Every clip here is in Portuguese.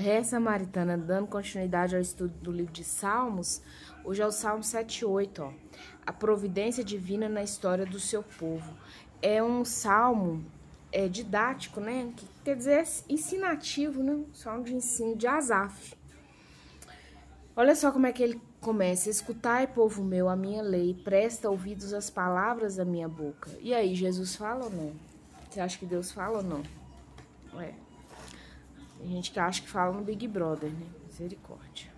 Ré Samaritana, dando continuidade ao estudo do livro de Salmos, hoje é o Salmo 78, ó. A providência divina na história do seu povo. É um salmo é, didático, né? Que quer dizer ensinativo, né? Salmo de ensino de Asaf. Olha só como é que ele começa: Escutai, povo meu, a minha lei, presta ouvidos às palavras da minha boca. E aí, Jesus fala ou não? Você acha que Deus fala ou não? Ué. Tem gente que acha que fala no Big Brother, né? Misericórdia.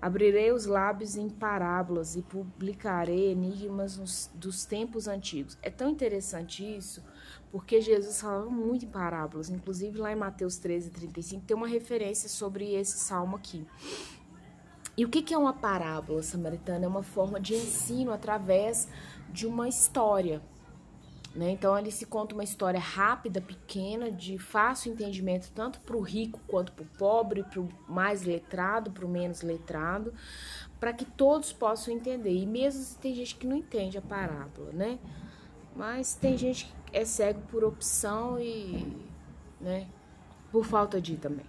Abrirei os lábios em parábolas e publicarei enigmas nos, dos tempos antigos. É tão interessante isso, porque Jesus falava muito em parábolas. Inclusive, lá em Mateus 13, 35, tem uma referência sobre esse salmo aqui. E o que é uma parábola samaritana? É uma forma de ensino através de uma história. Né? Então, ele se conta uma história rápida, pequena, de fácil entendimento, tanto para o rico quanto para o pobre, para o mais letrado, para o menos letrado, para que todos possam entender. E mesmo se tem gente que não entende a parábola, né? Mas tem gente que é cego por opção e né, por falta de também.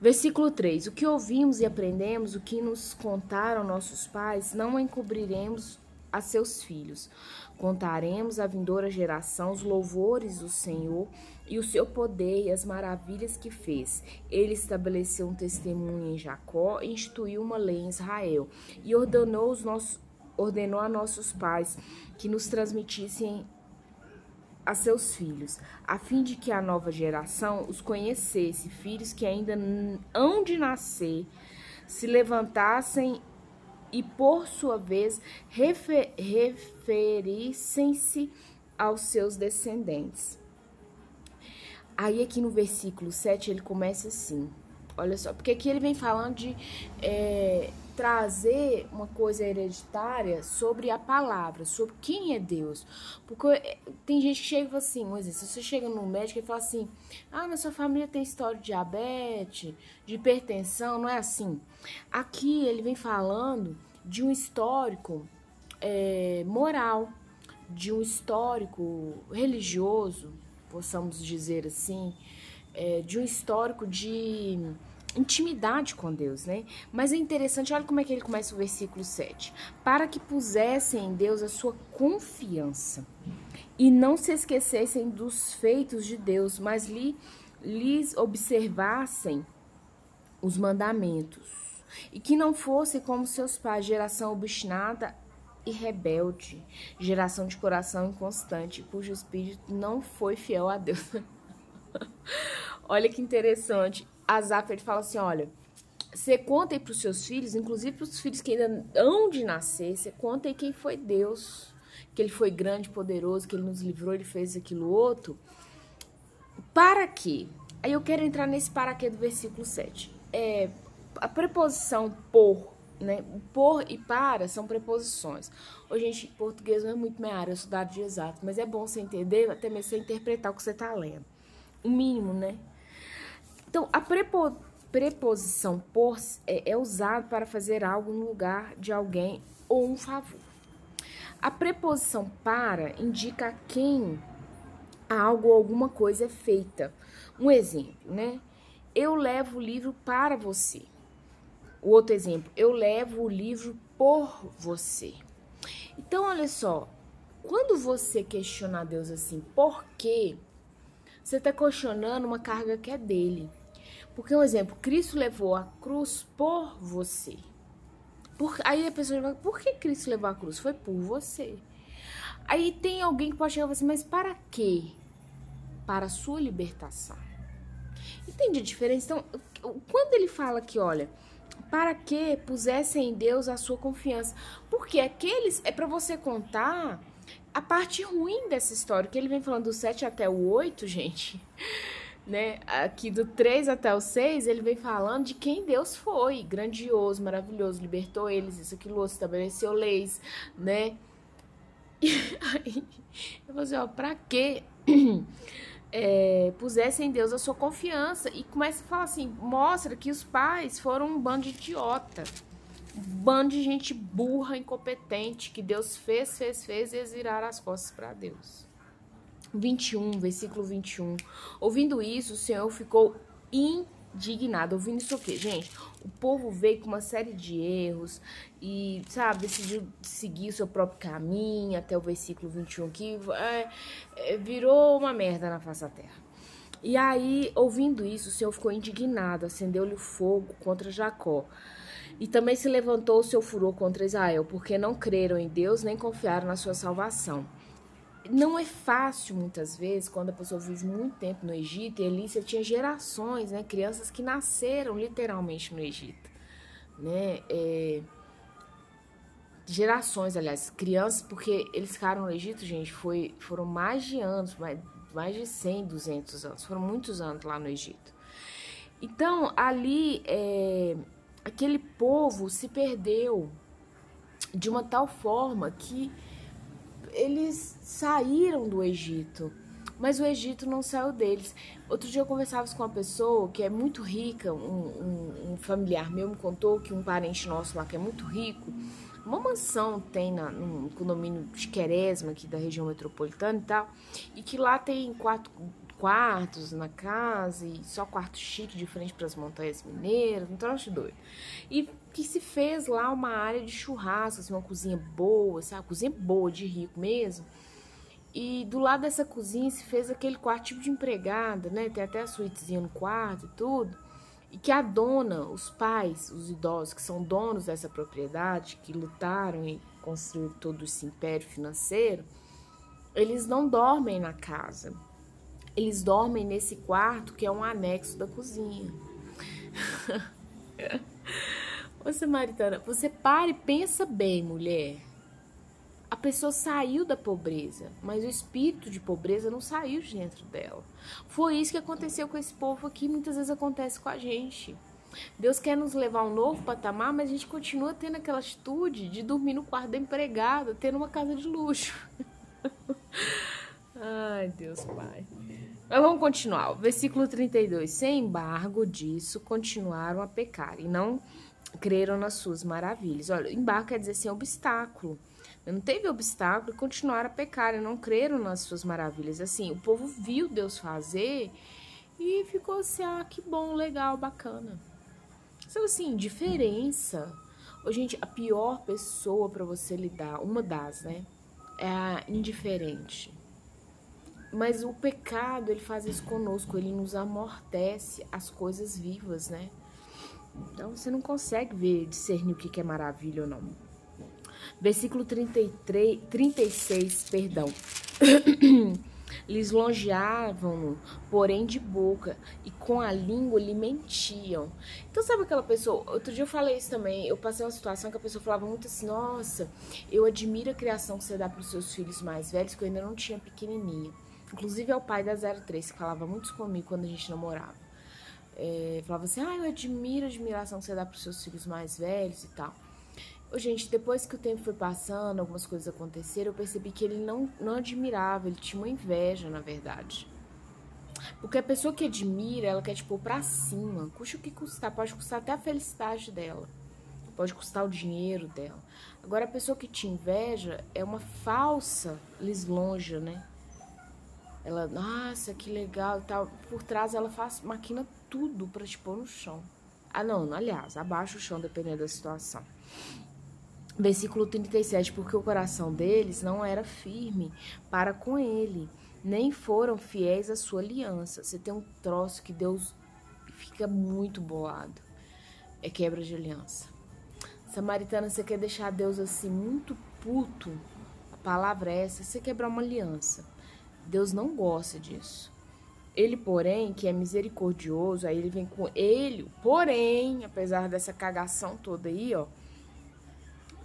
Versículo 3: O que ouvimos e aprendemos, o que nos contaram nossos pais, não encobriremos a seus filhos. Contaremos à vindoura geração os louvores do Senhor e o seu poder e as maravilhas que fez. Ele estabeleceu um testemunho em Jacó instituiu uma lei em Israel e ordenou, os nossos, ordenou a nossos pais que nos transmitissem a seus filhos, a fim de que a nova geração os conhecesse, filhos que ainda hão de nascer, se levantassem e, por sua vez, refer referissem-se aos seus descendentes. Aí, aqui no versículo 7, ele começa assim: olha só, porque aqui ele vem falando de é, trazer uma coisa hereditária sobre a palavra, sobre quem é Deus. Porque é, tem gente que chega assim, um exemplo, se você chega no médico e fala assim, ah, na sua família tem história de diabetes, de hipertensão, não é assim. Aqui ele vem falando de um histórico é, moral, de um histórico religioso, possamos dizer assim, é, de um histórico de intimidade com Deus, né? Mas é interessante, olha como é que ele começa o versículo 7. Para que pusessem em Deus a sua confiança e não se esquecessem dos feitos de Deus, mas lhe, lhes observassem os mandamentos. E que não fossem como seus pais, geração obstinada e rebelde, geração de coração inconstante, cujo espírito não foi fiel a Deus. olha que interessante. Azaf ele fala assim: olha, você conta aí para os seus filhos, inclusive para os filhos que ainda hão de nascer, você conta aí quem foi Deus, que ele foi grande, poderoso, que ele nos livrou, ele fez aquilo outro. Para quê? Aí eu quero entrar nesse para quê do versículo 7. É, a preposição por, né? Por e para são preposições. Ô, gente, português não é muito minha área, eu sou de exato, mas é bom você entender, até mesmo você interpretar o que você está lendo. O mínimo, né? Então, a prepo, preposição por é, é usada para fazer algo no lugar de alguém ou um favor. A preposição para indica a quem algo ou alguma coisa é feita. Um exemplo, né? Eu levo o livro para você. O outro exemplo, eu levo o livro por você. Então, olha só, quando você questiona Deus assim, por quê? Você está questionando uma carga que é dele. Porque, um exemplo, Cristo levou a cruz por você. Por, aí a pessoa vai, por que Cristo levou a cruz? Foi por você. Aí tem alguém que pode chegar e falar assim, mas para quê? Para a sua libertação. Entende a diferença? Então, quando ele fala que, olha, para que pusessem em Deus a sua confiança? Porque aqueles é para você contar a parte ruim dessa história, que ele vem falando do 7 até o 8, gente né? Aqui do 3 até o 6, ele vem falando de quem Deus foi, grandioso, maravilhoso, libertou eles, isso, aquilo, estabeleceu leis, né? E aí, eu vou dizer, ó, pra que é, pusessem em Deus a sua confiança? E começa a falar assim, mostra que os pais foram um bando de idiota, um bando de gente burra, incompetente, que Deus fez, fez, fez, e eles viraram as costas para Deus. 21, versículo 21. Ouvindo isso, o Senhor ficou indignado. Ouvindo isso o quê, gente? O povo veio com uma série de erros e, sabe, decidiu seguir o seu próprio caminho até o versículo 21, que é, é, virou uma merda na face da terra. E aí, ouvindo isso, o Senhor ficou indignado, acendeu-lhe o fogo contra Jacó. E também se levantou o seu furor contra Israel, porque não creram em Deus nem confiaram na sua salvação não é fácil muitas vezes quando a pessoa vive muito tempo no Egito e ali você tinha gerações, né, crianças que nasceram literalmente no Egito, né, é, gerações, aliás, crianças porque eles ficaram no Egito, gente, foi foram mais de anos, mais, mais de 100, 200 anos, foram muitos anos lá no Egito. Então ali é, aquele povo se perdeu de uma tal forma que eles saíram do Egito, mas o Egito não saiu deles. Outro dia eu conversava com uma pessoa que é muito rica, um, um, um familiar meu me contou que um parente nosso lá que é muito rico, uma mansão tem na, num condomínio de Queresma, aqui da região metropolitana e tal, e que lá tem quatro quartos na casa e só quarto chique de frente para as montanhas mineiras, um troço doido. E que se fez lá uma área de churrasco, assim, uma cozinha boa, sabe? Cozinha boa, de rico mesmo. E do lado dessa cozinha se fez aquele quarto tipo de empregada, né? Tem até a suítezinha no quarto e tudo. E que a dona, os pais, os idosos que são donos dessa propriedade, que lutaram e construíram todo esse império financeiro, eles não dormem na casa eles dormem nesse quarto que é um anexo da cozinha. Ô Samaritana, você para e pensa bem, mulher. A pessoa saiu da pobreza, mas o espírito de pobreza não saiu de dentro dela. Foi isso que aconteceu com esse povo aqui, muitas vezes acontece com a gente. Deus quer nos levar a um novo patamar, mas a gente continua tendo aquela atitude de dormir no quarto da empregada, tendo uma casa de luxo. Ai, Deus Pai. Mas vamos continuar. Versículo 32. Sem embargo disso, continuaram a pecar e não creram nas suas maravilhas. Olha, embargo quer dizer sem obstáculo. Não teve obstáculo e continuaram a pecar e não creram nas suas maravilhas. Assim, o povo viu Deus fazer e ficou assim, ah, que bom, legal, bacana. Sabe assim, diferença. Ô, gente, a pior pessoa para você lidar, uma das, né? É a indiferente. Mas o pecado, ele faz isso conosco, ele nos amortece as coisas vivas, né? Então você não consegue ver, discernir o que é maravilha ou não. Versículo 33, 36, perdão. Lisonjeavam-no, porém de boca, e com a língua lhe mentiam. Então, sabe aquela pessoa? Outro dia eu falei isso também. Eu passei uma situação que a pessoa falava muito assim: Nossa, eu admiro a criação que você dá para os seus filhos mais velhos, que eu ainda não tinha pequenininha. Inclusive é o pai da 03 que falava muito comigo quando a gente namorava. É, falava assim, ah, eu admiro a admiração que você dá para os seus filhos mais velhos e tal. Gente, depois que o tempo foi passando, algumas coisas aconteceram, eu percebi que ele não, não admirava, ele tinha uma inveja, na verdade. Porque a pessoa que admira, ela quer, tipo, pra cima. Custa o que custar, pode custar até a felicidade dela. Pode custar o dinheiro dela. Agora, a pessoa que te inveja é uma falsa lisonja, né? Ela, nossa, que legal e tal. Por trás ela faz, maquina tudo para te pôr no chão. Ah, não, aliás, abaixa o chão dependendo da situação. Versículo 37, porque o coração deles não era firme para com ele, nem foram fiéis à sua aliança. Você tem um troço que Deus fica muito bolado. É quebra de aliança. Samaritana, você quer deixar Deus assim muito puto? A palavra é essa, você quebrar uma aliança. Deus não gosta disso. Ele, porém, que é misericordioso, aí ele vem com ele, porém, apesar dessa cagação toda aí, ó,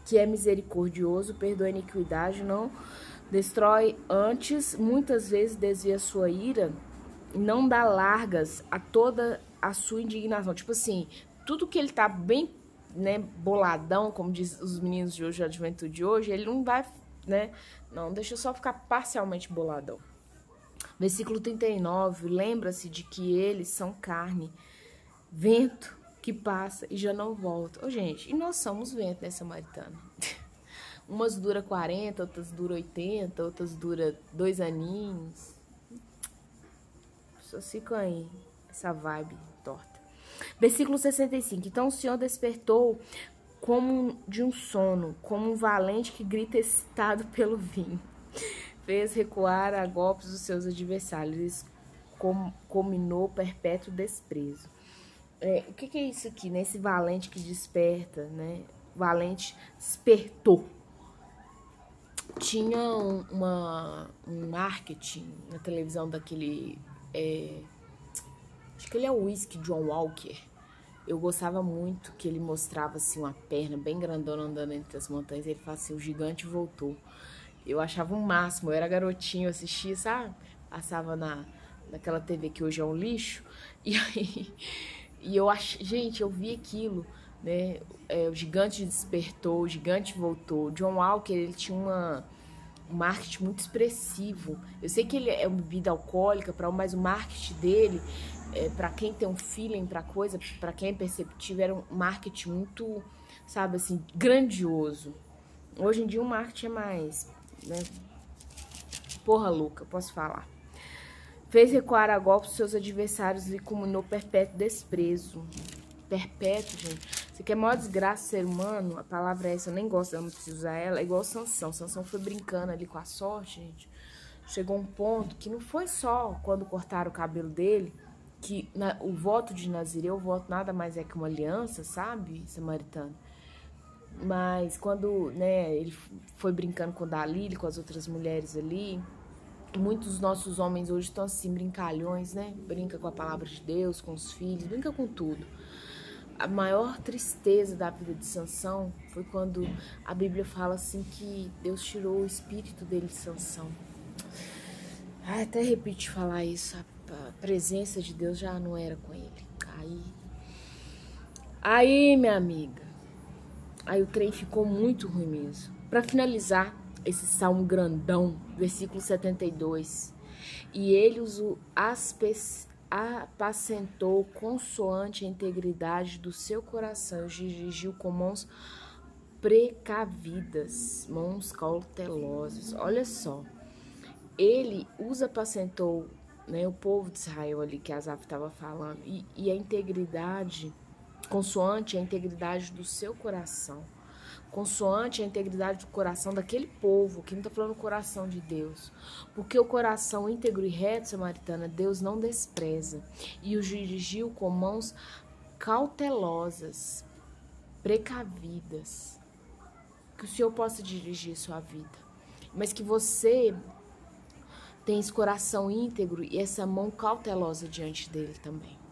que é misericordioso, perdoa a iniquidade, não destrói antes, muitas vezes desvia sua ira, não dá largas a toda a sua indignação. Tipo assim, tudo que ele tá bem, né, boladão, como diz os meninos de hoje, a juventude de hoje, ele não vai, né, não, deixa eu só ficar parcialmente boladão. Versículo 39, lembra-se de que eles são carne, vento que passa e já não volta. Ô, gente, e nós somos vento, né, Samaritana? Umas dura 40, outras dura 80, outras dura dois aninhos. Só ficam aí, essa vibe torta. Versículo 65. Então o Senhor despertou como de um sono, como um valente que grita excitado pelo vinho. Fez recuar a golpes os seus adversários, com, combinou perpétuo desprezo. É, o que, que, é isso aqui, né? Valente que desperta, né? Valente despertou. Tinha um, uma, um marketing na televisão daquele. É, acho que ele é o Whisky John Walker. Eu gostava muito que ele mostrava assim uma perna bem grandona andando entre as montanhas. Ele fala assim: o gigante voltou. Eu achava um máximo. Eu era garotinho, assistia, sabe? Passava na, naquela TV que hoje é um lixo. E aí. E eu ach... gente, eu vi aquilo, né? É, o gigante despertou, o gigante voltou. John Walker, ele tinha uma um marketing muito expressivo. Eu sei que ele é uma bebida alcoólica, para mas o marketing dele, é, para quem tem um feeling para coisa, para quem é perceptivo, era um marketing muito, sabe assim, grandioso. Hoje em dia o marketing é mais, né? Porra louca, posso falar. Fez recuar a golpe seus adversários e comunou perpétuo desprezo. Perpétuo, gente. Você quer maior desgraça ser humano? A palavra é essa, eu nem gosto, eu não preciso usar ela. É igual Sansão. Sansão foi brincando ali com a sorte, gente. Chegou um ponto que não foi só quando cortaram o cabelo dele, que na, o voto de Nazireu, o voto nada mais é que uma aliança, sabe, samaritano? Mas quando né, ele foi brincando com Dalila, com as outras mulheres ali, Muitos dos nossos homens hoje estão assim, brincalhões, né? Brinca com a palavra de Deus, com os filhos, brinca com tudo. A maior tristeza da vida de Sansão foi quando a Bíblia fala assim que Deus tirou o espírito dele de Sansão. Ai, até repito falar isso, a presença de Deus já não era com ele. Aí, aí, minha amiga, aí o trem ficou muito ruim mesmo. Para finalizar, esse salmo grandão, versículo 72. E ele os apacentou consoante a integridade do seu coração, os dirigiu com mãos precavidas, mãos cautelosas. Olha só, ele os apacentou, né, o povo de Israel ali que Asaf estava falando, e, e a integridade, consoante a integridade do seu coração consoante a integridade do coração daquele povo, que não está falando o coração de Deus. Porque o coração íntegro e reto, samaritana, Deus não despreza. E os dirigiu com mãos cautelosas, precavidas. Que o Senhor possa dirigir sua vida. Mas que você tenha esse coração íntegro e essa mão cautelosa diante dele também.